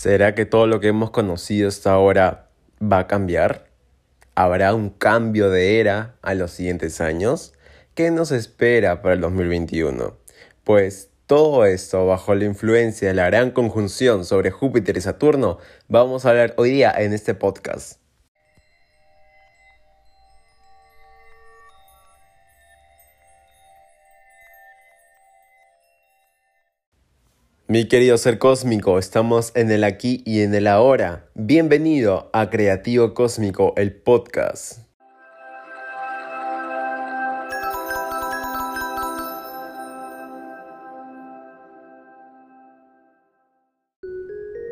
¿Será que todo lo que hemos conocido hasta ahora va a cambiar? ¿Habrá un cambio de era a los siguientes años? ¿Qué nos espera para el 2021? Pues todo esto bajo la influencia de la gran conjunción sobre Júpiter y Saturno vamos a hablar hoy día en este podcast. Mi querido ser cósmico, estamos en el aquí y en el ahora. Bienvenido a Creativo Cósmico, el podcast.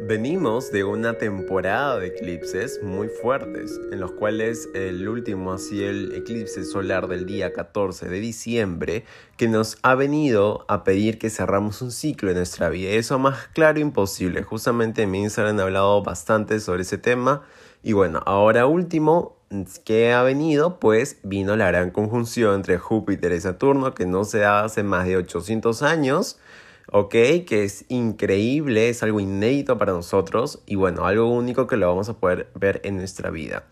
Venimos de una temporada de eclipses muy fuertes, en los cuales el último ha sido el eclipse solar del día 14 de diciembre, que nos ha venido a pedir que cerramos un ciclo en nuestra vida. Eso más claro imposible. Justamente en mi Instagram he hablado bastante sobre ese tema. Y bueno, ahora último, que ha venido? Pues vino la gran conjunción entre Júpiter y Saturno, que no se da hace más de 800 años ¿ok? Que es increíble, es algo inédito para nosotros y bueno, algo único que lo vamos a poder ver en nuestra vida.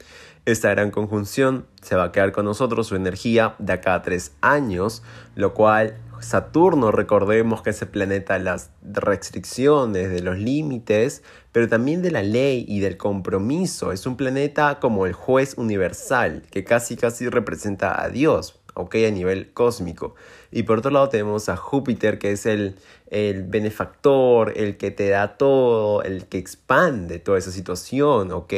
Esta gran conjunción se va a quedar con nosotros su energía de acá a tres años, lo cual Saturno, recordemos que es el planeta de las restricciones, de los límites, pero también de la ley y del compromiso. Es un planeta como el juez universal, que casi casi representa a Dios, ¿ok? A nivel cósmico. Y por otro lado tenemos a Júpiter, que es el, el benefactor, el que te da todo, el que expande toda esa situación, ¿ok?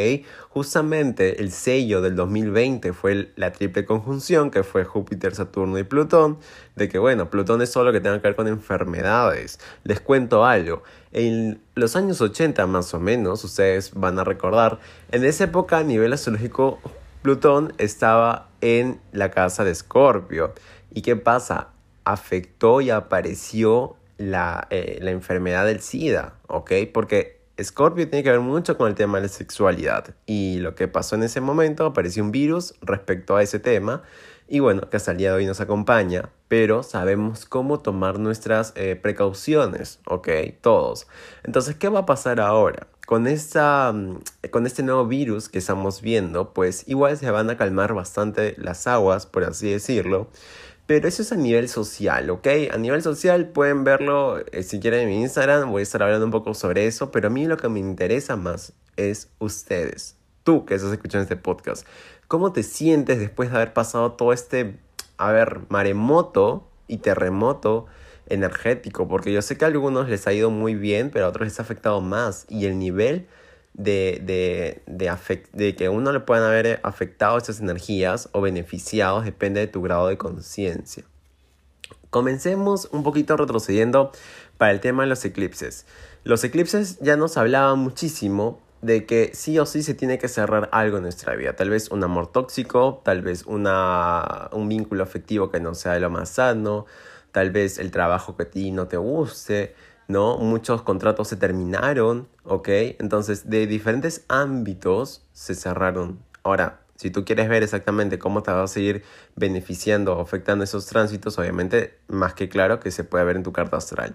Justamente el sello del 2020 fue la triple conjunción, que fue Júpiter, Saturno y Plutón, de que, bueno, Plutón es solo lo que tenga que ver con enfermedades. Les cuento algo. En los años 80 más o menos, ustedes van a recordar, en esa época a nivel astrológico, Plutón estaba en la casa de Escorpio. ¿Y qué pasa? afectó y apareció la, eh, la enfermedad del SIDA, ¿ok? Porque Scorpio tiene que ver mucho con el tema de la sexualidad y lo que pasó en ese momento, apareció un virus respecto a ese tema y bueno, que hasta el día de hoy nos acompaña, pero sabemos cómo tomar nuestras eh, precauciones, ¿ok? Todos. Entonces, ¿qué va a pasar ahora? Con, esta, mm, con este nuevo virus que estamos viendo, pues igual se van a calmar bastante las aguas, por así decirlo. Pero eso es a nivel social, ¿ok? A nivel social pueden verlo eh, si quieren en mi Instagram, voy a estar hablando un poco sobre eso, pero a mí lo que me interesa más es ustedes, tú que estás escuchando este podcast. ¿Cómo te sientes después de haber pasado todo este, a ver, maremoto y terremoto energético? Porque yo sé que a algunos les ha ido muy bien, pero a otros les ha afectado más y el nivel de, de, de, de que uno le puedan haber afectado esas energías o beneficiados depende de tu grado de conciencia. Comencemos un poquito retrocediendo para el tema de los eclipses. Los eclipses ya nos hablaban muchísimo de que sí o sí se tiene que cerrar algo en nuestra vida. Tal vez un amor tóxico, tal vez una, un vínculo afectivo que no sea lo más sano, tal vez el trabajo que a ti no te guste, ¿no? Muchos contratos se terminaron, ¿ok? Entonces, de diferentes ámbitos se cerraron. Ahora, si tú quieres ver exactamente cómo te va a seguir beneficiando o afectando esos tránsitos, obviamente, más que claro que se puede ver en tu carta astral.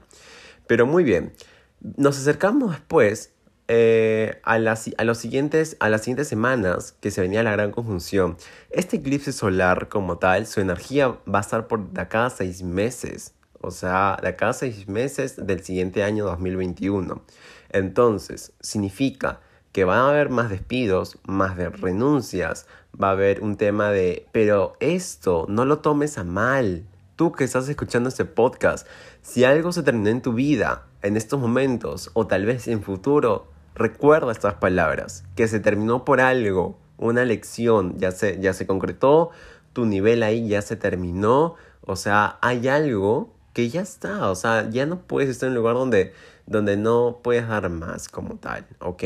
Pero muy bien, nos acercamos después eh, a, las, a, los siguientes, a las siguientes semanas que se venía la gran conjunción. Este eclipse solar como tal, su energía va a estar por de acá seis meses o sea, de acá seis meses del siguiente año 2021. Entonces, significa que va a haber más despidos, más de renuncias, va a haber un tema de, pero esto no lo tomes a mal. Tú que estás escuchando este podcast, si algo se terminó en tu vida en estos momentos o tal vez en futuro, recuerda estas palabras, que se terminó por algo, una lección, ya se, ya se concretó, tu nivel ahí ya se terminó, o sea, hay algo que ya está, o sea, ya no puedes estar en un lugar donde, donde no puedes dar más como tal, ¿ok?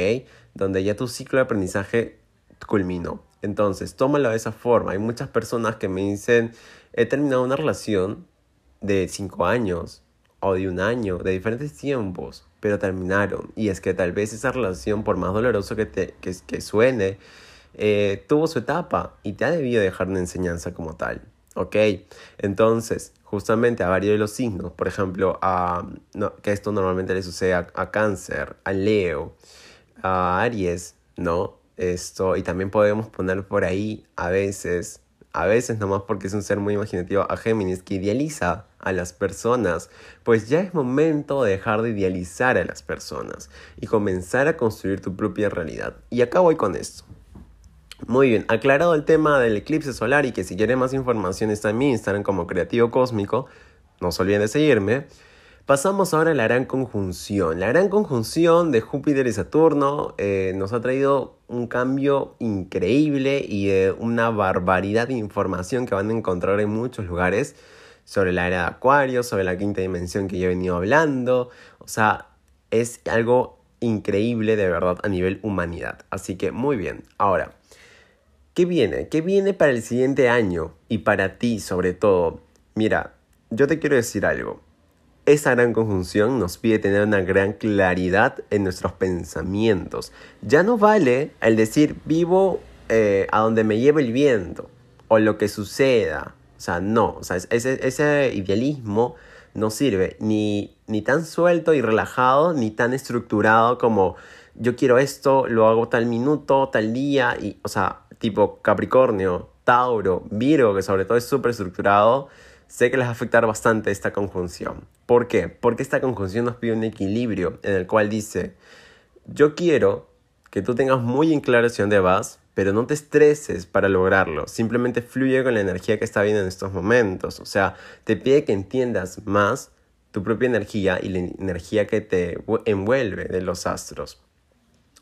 Donde ya tu ciclo de aprendizaje culminó. Entonces, tómalo de esa forma. Hay muchas personas que me dicen, he terminado una relación de cinco años o de un año, de diferentes tiempos, pero terminaron. Y es que tal vez esa relación, por más doloroso que, te, que, suene, eh, tuvo su etapa y te ha debido dejar una enseñanza como tal. ¿Ok? Entonces, justamente a varios de los signos, por ejemplo, a, que esto normalmente le sucede a, cáncer, a Leo, a Aries, ¿no? Esto, y también podemos poner por ahí a veces, a veces nomás porque es un ser muy imaginativo, a Géminis, que idealiza a las personas, pues ya es momento de dejar de idealizar a las personas y comenzar a construir tu propia realidad. Y acá voy con esto. Muy bien, aclarado el tema del eclipse solar y que si quieren más información está en mi Instagram como Creativo Cósmico, no se olviden de seguirme. Pasamos ahora a la gran conjunción. La gran conjunción de Júpiter y Saturno eh, nos ha traído un cambio increíble y una barbaridad de información que van a encontrar en muchos lugares sobre la era de Acuario, sobre la quinta dimensión que yo he venido hablando. O sea, es algo increíble de verdad a nivel humanidad. Así que muy bien. Ahora, ¿Qué viene? ¿Qué viene para el siguiente año? Y para ti sobre todo. Mira, yo te quiero decir algo. Esa gran conjunción nos pide tener una gran claridad en nuestros pensamientos. Ya no vale el decir vivo eh, a donde me lleve el viento o lo que suceda. O sea, no. O sea, ese, ese idealismo no sirve ni, ni tan suelto y relajado, ni tan estructurado como yo quiero esto, lo hago tal minuto, tal día. Y, o sea, tipo Capricornio, Tauro, Virgo, que sobre todo es súper estructurado, sé que les va a afectar bastante esta conjunción. ¿Por qué? Porque esta conjunción nos pide un equilibrio en el cual dice, yo quiero que tú tengas muy en claro hacia dónde vas, pero no te estreses para lograrlo, simplemente fluye con la energía que está bien en estos momentos. O sea, te pide que entiendas más tu propia energía y la energía que te envuelve de los astros.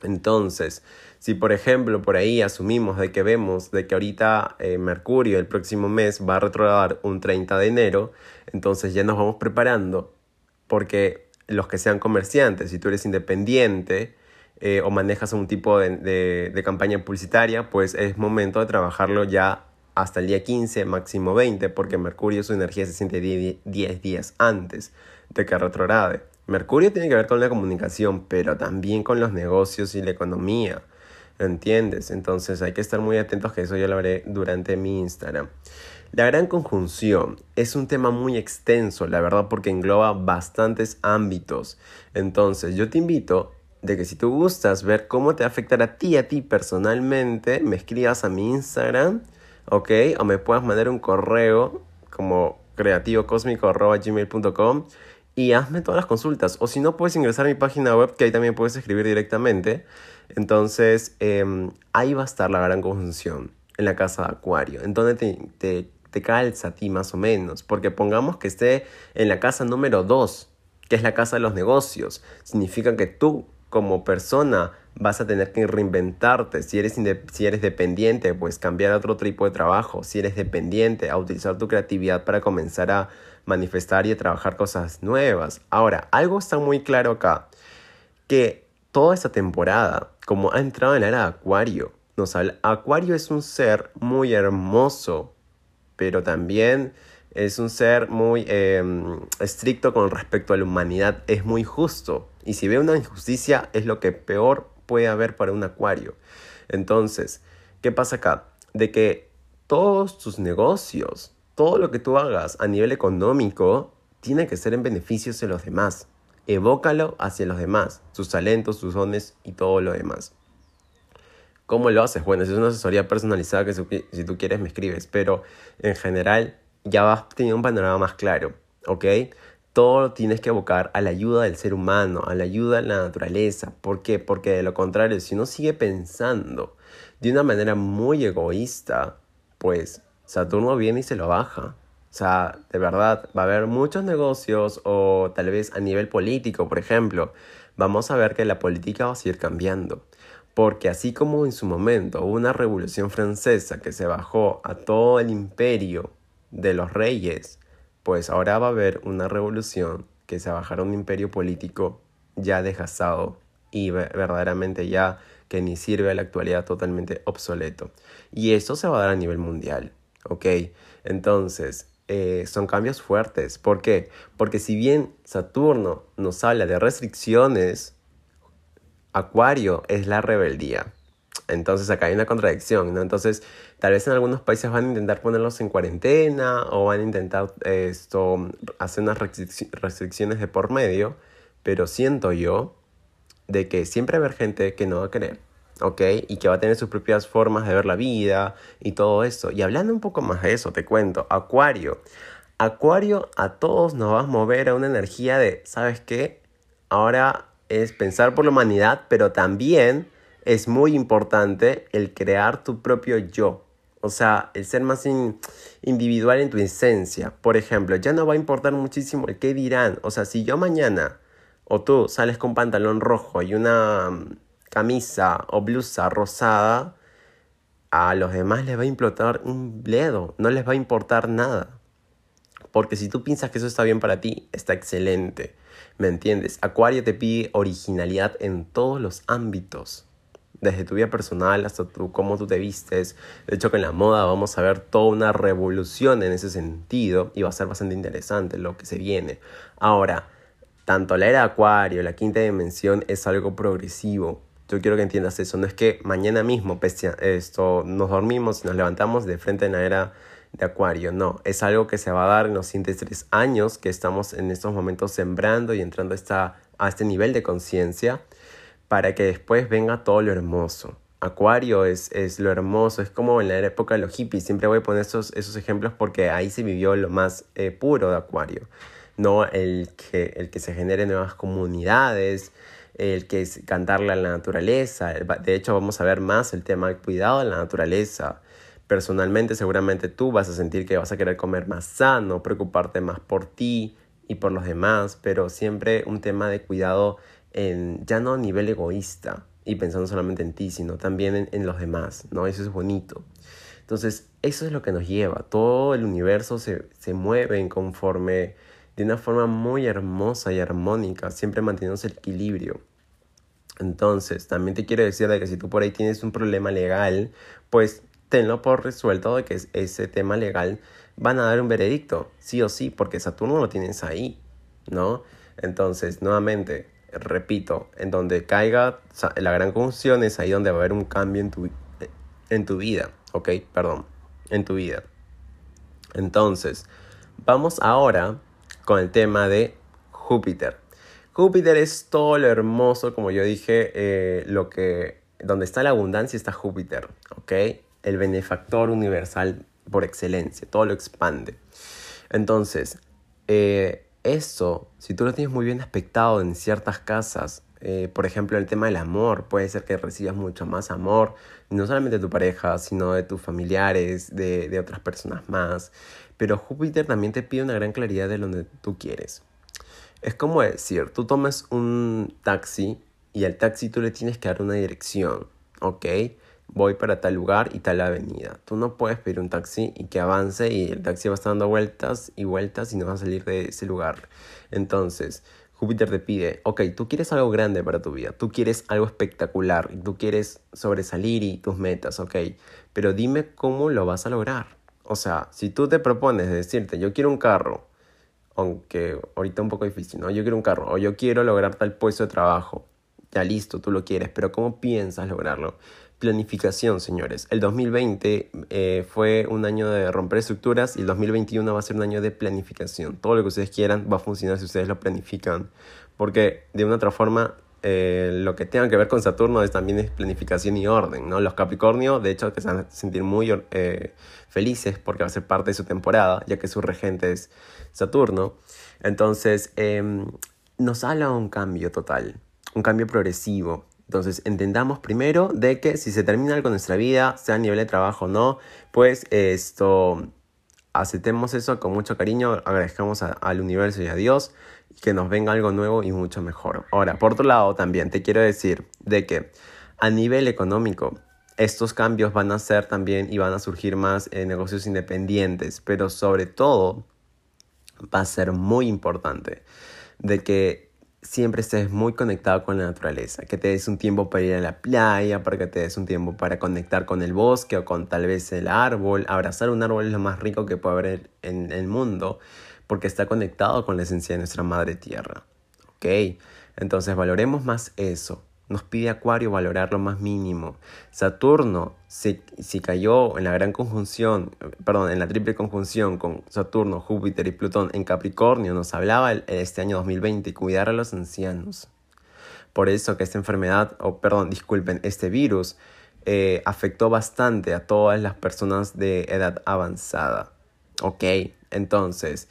Entonces, si por ejemplo por ahí asumimos de que vemos de que ahorita eh, Mercurio el próximo mes va a retrogradar un 30 de enero, entonces ya nos vamos preparando porque los que sean comerciantes, si tú eres independiente eh, o manejas un tipo de, de, campaña publicitaria, pues es momento de trabajarlo ya hasta el día 15, máximo 20, porque Mercurio su energía se siente 10 días antes de que retrograde. Mercurio tiene que ver con la comunicación, pero también con los negocios y la economía. ¿Entiendes? Entonces hay que estar muy atentos que eso yo lo haré durante mi Instagram. La gran conjunción es un tema muy extenso, la verdad, porque engloba bastantes ámbitos. Entonces yo te invito de que si tú gustas ver cómo te va a afectar a ti, a ti personalmente, me escribas a mi Instagram, ¿ok? O me puedas mandar un correo como creativocosmico.gmail.com y hazme todas las consultas. O si no, puedes ingresar a mi página web, que ahí también puedes escribir directamente. Entonces, em, ahí va a estar la gran conjunción, en la casa de Acuario. En donde te, te, calza a ti más o menos. Porque pongamos que esté en la casa número 2, que es la casa de los negocios. Significa que tú, como persona, vas a tener que reinventarte. Si eres, si eres dependiente, pues cambiar a otro tipo de trabajo. Si eres dependiente, a utilizar tu creatividad para comenzar a manifestar y trabajar cosas nuevas. Ahora, algo está muy claro acá, que toda esta temporada, como ha entrado en la era de Acuario, nos habla, Acuario es un ser muy hermoso, pero también es un ser muy em, estricto con respecto a la humanidad, es muy justo. Y si ve una injusticia, es lo que peor puede haber para un Acuario. Entonces, ¿qué pasa acá? De que todos tus negocios, todo lo que tú hagas a nivel económico, tiene que ser en beneficio de los demás. Evócalo hacia los demás, sus talentos, sus dones y todo lo demás. ¿Cómo lo haces? Bueno, es una asesoría personalizada que si tú quieres me escribes, pero en general ya vas teniendo un panorama más claro, ¿ok? Todo tienes que evocar a la ayuda del ser humano, a la ayuda de la naturaleza. ¿Por qué? Porque de lo contrario, si uno sigue pensando de una manera muy egoísta, pues Saturno viene y se lo baja. O sea, de verdad, va a haber muchos negocios o tal vez a nivel político, por ejemplo, vamos a ver que la política va a seguir cambiando. Porque así como en su momento hubo una revolución francesa que se bajó a todo el imperio de los reyes, pues ahora va a haber una revolución que se bajará un imperio político ya desgastado y verdaderamente ya que ni sirve a la actualidad totalmente obsoleto. Y eso se va a dar a nivel mundial, ¿ok? Entonces, eh, son cambios fuertes. ¿Por qué? Porque si bien Saturno nos habla de restricciones, Acuario es la rebeldía. Entonces acá hay una contradicción, ¿no? Entonces, tal vez en algunos países van a intentar ponerlos en cuarentena o van a intentar esto, hacer unas restricciones de por medio, pero siento yo de que siempre va a haber gente que no va a querer, ¿ok? Y que va a tener sus propias formas de ver la vida y todo eso. Y hablando un poco más de eso, te cuento, Acuario. Acuario a todos nos va a mover a una energía de, ¿sabes qué? Ahora es pensar por la humanidad, pero también es muy importante el crear tu propio yo. O sea, el ser más individual en tu esencia. Por ejemplo, ya no va a importar muchísimo el qué dirán. O sea, si yo mañana o tú sales con pantalón rojo y una camisa o blusa rosada, a los demás les va a implotar un bledo, no les va a importar nada. Porque si tú piensas que eso está bien para ti, está excelente. ¿Me entiendes? Acuario te pide originalidad en todos los ámbitos. Desde tu vida personal hasta tu, cómo tú te vistes. De hecho, en la moda vamos a ver toda una revolución en ese sentido y va a ser bastante interesante lo que se viene. Ahora, tanto la era de Acuario, la quinta dimensión es algo progresivo. Yo quiero que entiendas eso. No es que mañana mismo esto, nos dormimos y nos levantamos de frente en la era de Acuario. No, es algo que se va a dar en los siguientes tres años que estamos en estos momentos sembrando y entrando a, a este nivel de conciencia para que después venga todo lo hermoso. Acuario es, es, lo hermoso, es como en la época de los hippies. Siempre voy a poner esos, esos ejemplos porque ahí se vivió lo más eh, puro de Acuario. No el que, el que se genere nuevas comunidades, el que es cantarle a la naturaleza. De hecho, vamos a ver más el tema del cuidado de la naturaleza, personalmente seguramente tú vas a sentir que vas a querer comer más sano, preocuparte más por ti y por los demás, pero siempre un tema de cuidado en, ya no a nivel egoísta y pensando solamente en ti, sino también en, los demás, ¿no? Eso es bonito. Entonces, eso es lo que nos lleva. Todo el universo se, se mueve conforme de una forma muy hermosa y armónica, siempre manteniendo el equilibrio. Entonces, también te quiero decir de que si tú por ahí tienes un problema legal, pues tenlo por resuelto de que ese tema legal van a dar un veredicto, sí o sí, porque Saturno lo tienes ahí, ¿no? Entonces, nuevamente, repito, en donde caiga la gran conjunción es ahí donde va a haber un cambio en tu, en tu vida, ¿ok? Perdón, en tu vida. Entonces, vamos ahora con el tema de Júpiter. Júpiter es todo lo hermoso, como yo dije, eh, lo que, donde está la abundancia está Júpiter, ¿ok? el benefactor universal por excelencia, todo lo expande. Entonces, eh, eso, si tú lo tienes muy bien aspectado en ciertas casas, eh, por ejemplo, el tema del amor, puede ser que recibas mucho más amor, no solamente de tu pareja, sino de tus familiares, de, de otras personas más. Pero Júpiter también te pide una gran claridad de donde tú quieres. Es como decir, tú tomas un taxi y al taxi tú le tienes que dar una dirección, ¿ok? voy para tal lugar y tal avenida. Tú no puedes pedir un taxi y que avance y el taxi va a estar dando vueltas y vueltas y no va a salir de ese lugar. Entonces, Júpiter te pide, ok, tú quieres algo grande para tu vida, tú quieres algo espectacular, tú quieres sobresalir y tus metas, ok, pero dime cómo lo vas a lograr. O sea, si tú te propones decirte, yo quiero un carro, aunque ahorita un poco difícil, ¿no? Yo quiero un carro, o yo quiero lograr tal puesto de trabajo, ya listo, tú lo quieres, pero ¿cómo piensas lograrlo? planificación, señores. El 2020 eh, fue un año de romper estructuras y el 2021 va a ser un año de planificación. Todo lo que ustedes quieran va a funcionar si ustedes lo planifican. Porque de una otra forma, eh, lo que tenga que ver con Saturno es también es planificación y orden. ¿no? Los Capricornio, de hecho, que se van a sentir muy eh, felices porque va a ser parte de su temporada, ya que su regente es Saturno. Entonces, em, nos habla un cambio total, un cambio progresivo entonces, entendamos primero de que si se termina algo en nuestra vida, sea a nivel de trabajo o no, pues esto, aceptemos eso con mucho cariño, agradezcamos al universo y a Dios que nos venga algo nuevo y mucho mejor. Ahora, por otro lado, también te quiero decir de que a nivel económico, estos cambios van a ser también y van a surgir más en negocios independientes, pero sobre todo va a ser muy importante de que siempre estés muy conectado con la naturaleza, que te des un tiempo para ir a la playa, para que te des un tiempo para conectar con el bosque o con tal vez el árbol. Abrazar un árbol es lo más rico que puede haber en el mundo porque está conectado con la esencia de nuestra madre tierra. ¿Ok? Entonces valoremos más eso nos pide Acuario valorar lo más mínimo. Saturno, si, cayó en la gran conjunción, perdón, en la triple conjunción con Saturno, Júpiter y Plutón en Capricornio, nos hablaba este año 2020 cuidar a los ancianos. Por eso que esta enfermedad, o perdón, disculpen, este virus eh, afectó bastante a todas las personas de edad avanzada. ¿Ok? Entonces,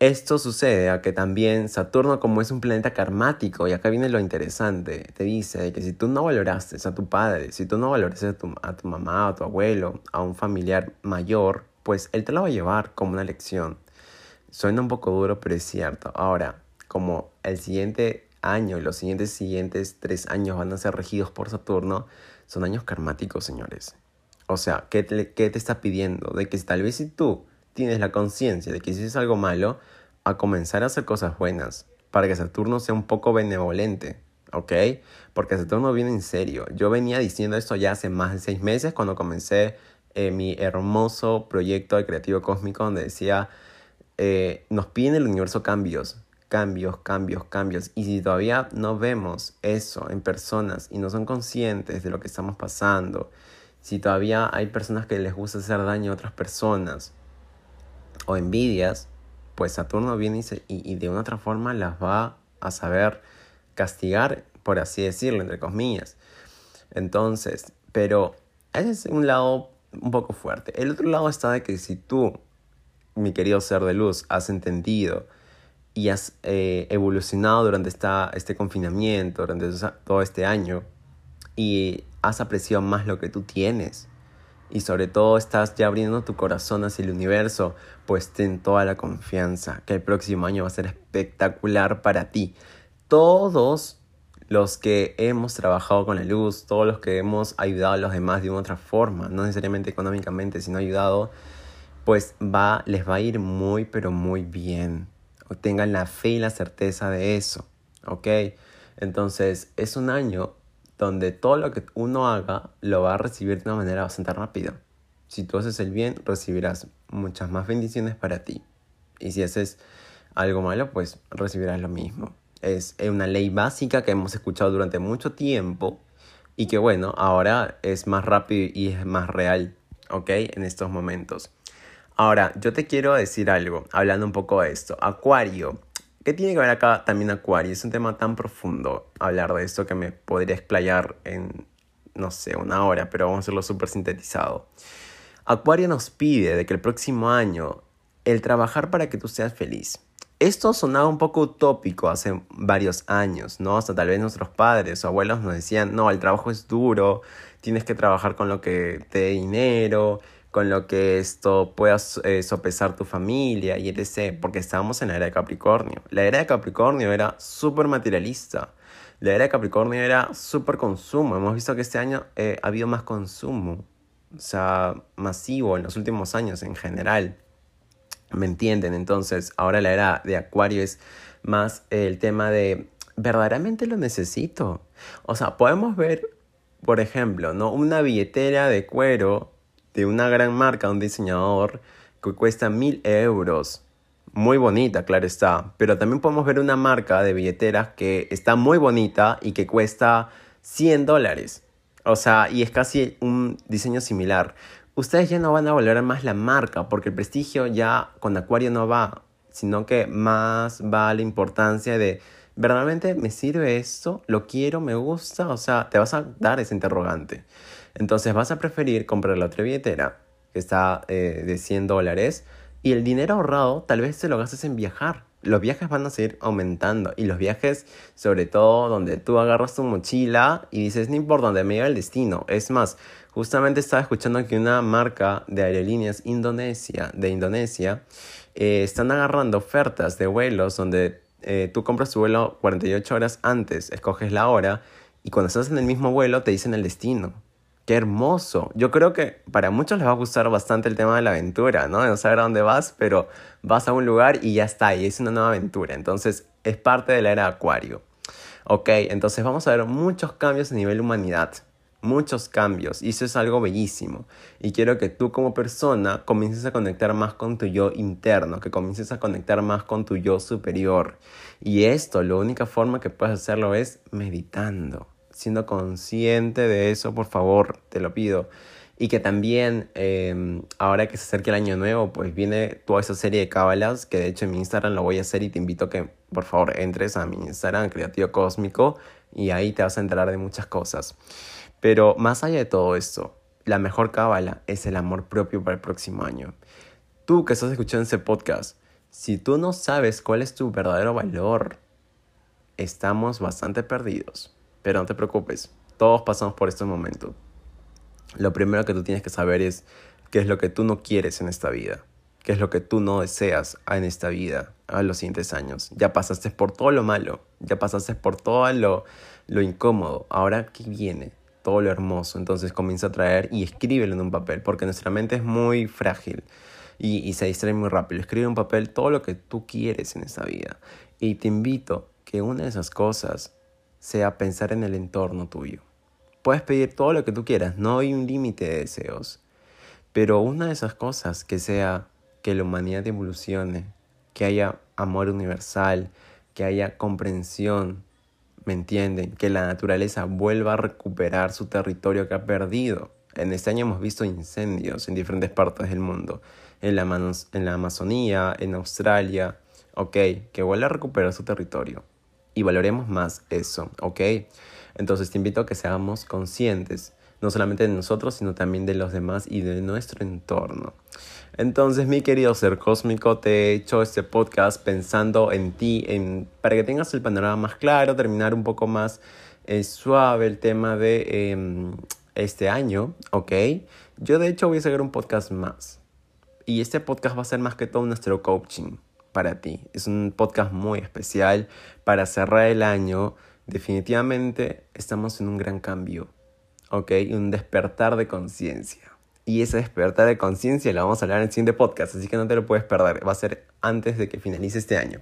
esto sucede a que también Saturno, como es un planeta karmático, y acá viene lo interesante, te dice que si tú no valoraste a tu padre, si tú no valoraste a tu, mamá, a tu abuelo, a un familiar mayor, pues él te lo va a llevar como una lección. Suena un poco duro, pero es cierto. Ahora, como el siguiente año y los siguientes siguientes tres años van a ser regidos por Saturno, son años karmáticos, señores. O sea, ¿qué te, qué te está pidiendo? De que tal vez si tú tienes la conciencia de que hiciste algo malo, a comenzar a hacer cosas buenas, para que Saturno sea un poco benevolente, ¿ok? Porque Saturno viene en serio. Yo venía diciendo esto ya hace más de seis meses cuando comencé eh, mi hermoso proyecto de Creativo Cósmico donde decía, eh, nos piden el universo cambios, cambios, cambios, cambios. Y si todavía no vemos eso en personas y no son conscientes de lo que estamos pasando, si todavía hay personas que les gusta hacer daño a otras personas, o envidias, pues Saturno viene y, de una otra forma las va a saber castigar, por así decirlo, entre comillas. Entonces, pero ese es un lado un poco fuerte. El otro lado está de que si tú, mi querido ser de luz, has entendido y has eh, evolucionado durante esta, este confinamiento, durante todo este año, y has apreciado más lo que tú tienes, y sobre todo estás ya abriendo tu corazón hacia el universo, pues ten toda la confianza que el próximo año va a ser espectacular para ti. Todos los que hemos trabajado con la luz, todos los que hemos ayudado a los demás de una otra forma, no necesariamente económicamente, sino ayudado, pues va, les va a ir muy, pero muy bien. O tengan la fe y la certeza de eso, ¿ok? Entonces es un año donde todo lo que uno haga lo va a recibir de una manera bastante rápida. Si tú haces el bien, recibirás muchas más bendiciones para ti. Y si haces algo malo, pues recibirás lo mismo. Es una ley básica que hemos escuchado durante mucho tiempo y que bueno, ahora es más rápido y es más real, ¿ok? En estos momentos. Ahora, yo te quiero decir algo, hablando un poco de esto. Acuario, ¿Qué tiene que ver acá también Acuario? Es un tema tan profundo hablar de esto que me podría explayar en, no sé, una hora, pero vamos a hacerlo súper sintetizado. Acuario nos pide de que el próximo año el trabajar para que tú seas feliz. Esto sonaba un poco utópico hace varios años, ¿no? Hasta tal vez nuestros padres o abuelos nos decían, no, el trabajo es duro, tienes que trabajar con lo que te dé dinero, con lo que esto puedas eh, sopesar tu familia y etc. Porque estábamos en la era de Capricornio. La era de Capricornio era súper materialista. La era de Capricornio era súper consumo. Hemos visto que este año eh, ha habido más consumo. O sea, masivo en los últimos años en general. ¿Me entienden? Entonces, ahora la era de Acuario es más el tema de, ¿verdaderamente lo necesito? O sea, podemos ver, por ejemplo, ¿no? Una billetera de cuero de una gran marca, un diseñador, que cuesta mil euros. Muy bonita, claro está. Pero también podemos ver una marca de billeteras que está muy bonita y que cuesta 100 dólares. O sea, y es casi un diseño similar. Ustedes ya no van a valorar más la marca porque el prestigio ya con Acuario no va, sino que más va la importancia de, ¿verdaderamente me sirve esto? ¿Lo quiero? ¿Me gusta? O sea, te vas a dar ese interrogante. Entonces vas a preferir comprar la otra billetera, que está eh, de 100 dólares, y el dinero ahorrado tal vez se lo gastes en viajar. Los viajes van a seguir aumentando y los viajes, sobre todo donde tú agarras tu mochila y dices, no importa dónde me lleva el destino. Es más, justamente estaba escuchando que una marca de aerolíneas Indonesia, de Indonesia eh, están agarrando ofertas de vuelos donde eh, tú compras tu vuelo 48 horas antes, escoges la hora y cuando estás en el mismo vuelo te dicen el destino. Qué hermoso. Yo creo que para muchos les va a gustar bastante el tema de la aventura, ¿no? No saber a dónde vas, pero vas a un lugar y ya está, y es una nueva aventura. Entonces, es parte de la era Acuario. Ok, entonces vamos a ver muchos cambios a nivel humanidad. Muchos cambios. Y eso es algo bellísimo. Y quiero que tú como persona comiences a conectar más con tu yo interno, que comiences a conectar más con tu yo superior. Y esto, la única forma que puedes hacerlo es meditando siendo consciente de eso, por favor, te lo pido. Y que también, em, ahora que se acerca el año nuevo, pues viene toda esa serie de cábalas, que de hecho en mi Instagram lo voy a hacer y te invito que por favor entres a mi Instagram, Creativo Cósmico, y ahí te vas a enterar de muchas cosas. Pero más allá de todo esto, la mejor cábala es el amor propio para el próximo año. Tú que estás escuchando ese podcast, si tú no sabes cuál es tu verdadero valor, estamos bastante perdidos. Pero no te preocupes, todos pasamos por este momento. Lo primero que tú tienes que saber es qué es lo que tú no quieres en esta vida, qué es lo que tú no deseas en esta vida a los siguientes años. Ya pasaste por todo lo malo, ya pasaste por todo lo, lo incómodo. Ahora, ¿qué viene? Todo lo hermoso. Entonces comienza a traer y escríbelo en un papel, porque nuestra mente es muy frágil y, y se distrae muy rápido. Escribe en un papel todo lo que tú quieres en esta vida. Y te invito que una de esas cosas sea pensar en el entorno tuyo. Puedes pedir todo lo que tú quieras, no hay un límite de deseos. Pero una de esas cosas que sea que la humanidad evolucione, que haya amor universal, que haya comprensión, ¿me entienden? Que la naturaleza vuelva a recuperar su territorio que ha perdido. En este año hemos visto incendios en diferentes partes del mundo, en la, en la Amazonía, en Australia, ok, que vuelva a recuperar su territorio. Y valoremos más eso, ok. Entonces te invito a que seamos conscientes, no solamente de nosotros, sino también de los demás y de nuestro entorno. Entonces, mi querido ser cósmico, te he hecho este podcast pensando en ti, en, para que tengas el panorama más claro, terminar un poco más eh, suave el tema de em, este año, ¿ok? Yo de hecho voy a sacar un podcast más. Y este podcast va a ser más que todo nuestro coaching para ti. Es un podcast muy especial para cerrar el año. Definitivamente estamos en un gran cambio, ¿ok? Un despertar de conciencia. Y ese despertar de conciencia lo vamos a hablar en el siguiente podcast, así que no te lo puedes perder. Va a ser antes de que finalice este año.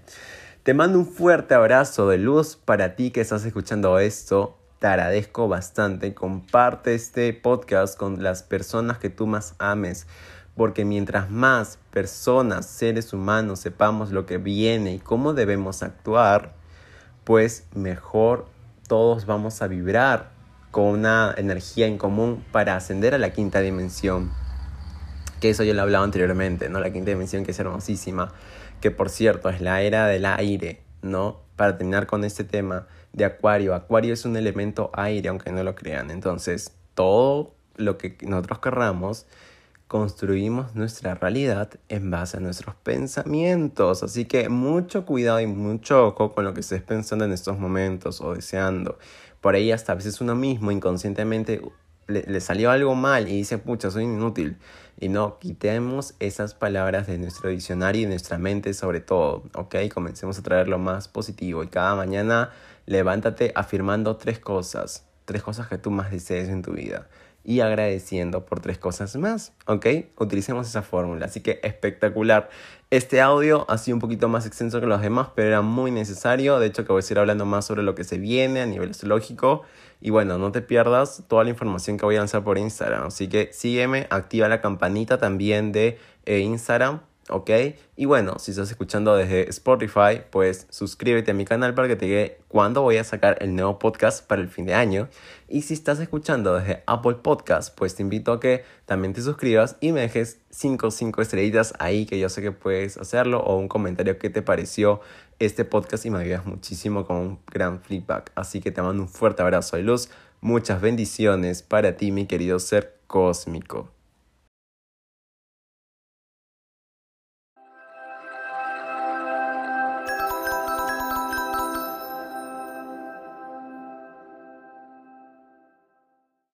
Te mando un fuerte abrazo de luz para ti que estás escuchando esto. Te agradezco bastante. Comparte este podcast con las personas que tú más ames. Porque mientras más personas, seres humanos, sepamos lo que viene y cómo debemos actuar, pues mejor todos vamos a vibrar con una energía en común para ascender a la quinta dimensión. Que eso yo lo he hablado anteriormente, ¿no? La quinta dimensión que es hermosísima, que por cierto es la era del aire, ¿no? Para terminar con este tema de Acuario. Acuario es un elemento aire, aunque no lo crean. Entonces, todo lo que nosotros querramos, construimos nuestra realidad en base a nuestros pensamientos. Así que mucho cuidado y mucho ojo con lo que estés pensando en estos momentos o deseando por ahí hasta a veces uno mismo inconscientemente le, salió algo mal y dice, pucha, soy inútil. Y no, quitemos esas palabras de nuestro diccionario y de nuestra mente sobre todo, ¿ok? Comencemos a traer lo más positivo y cada mañana levántate afirmando tres cosas, tres cosas que tú más desees en tu vida y agradeciendo por tres cosas más, ¿ok? Utilicemos esa fórmula, así que espectacular. Este audio ha sido un poquito más extenso que los demás, pero era muy necesario, de hecho que voy a seguir hablando más sobre lo que se viene a nivel zoológico y bueno, no te pierdas toda la información que voy a lanzar por Instagram, así que sígueme, activa la campanita también de eh, Instagram ¿ok? Y bueno, si estás escuchando desde Spotify, pues suscríbete a mi canal para que te llegue cuando voy a sacar el nuevo podcast para el fin de año. Y si estás escuchando desde Apple Podcast, pues te invito a que también te suscribas y me dejes 5 5 estrellitas ahí, que yo sé que puedes hacerlo, o un comentario que te pareció este podcast y me ayudas muchísimo con un gran feedback. Así que te mando un fuerte abrazo de luz, muchas bendiciones para ti, mi querido ser cósmico.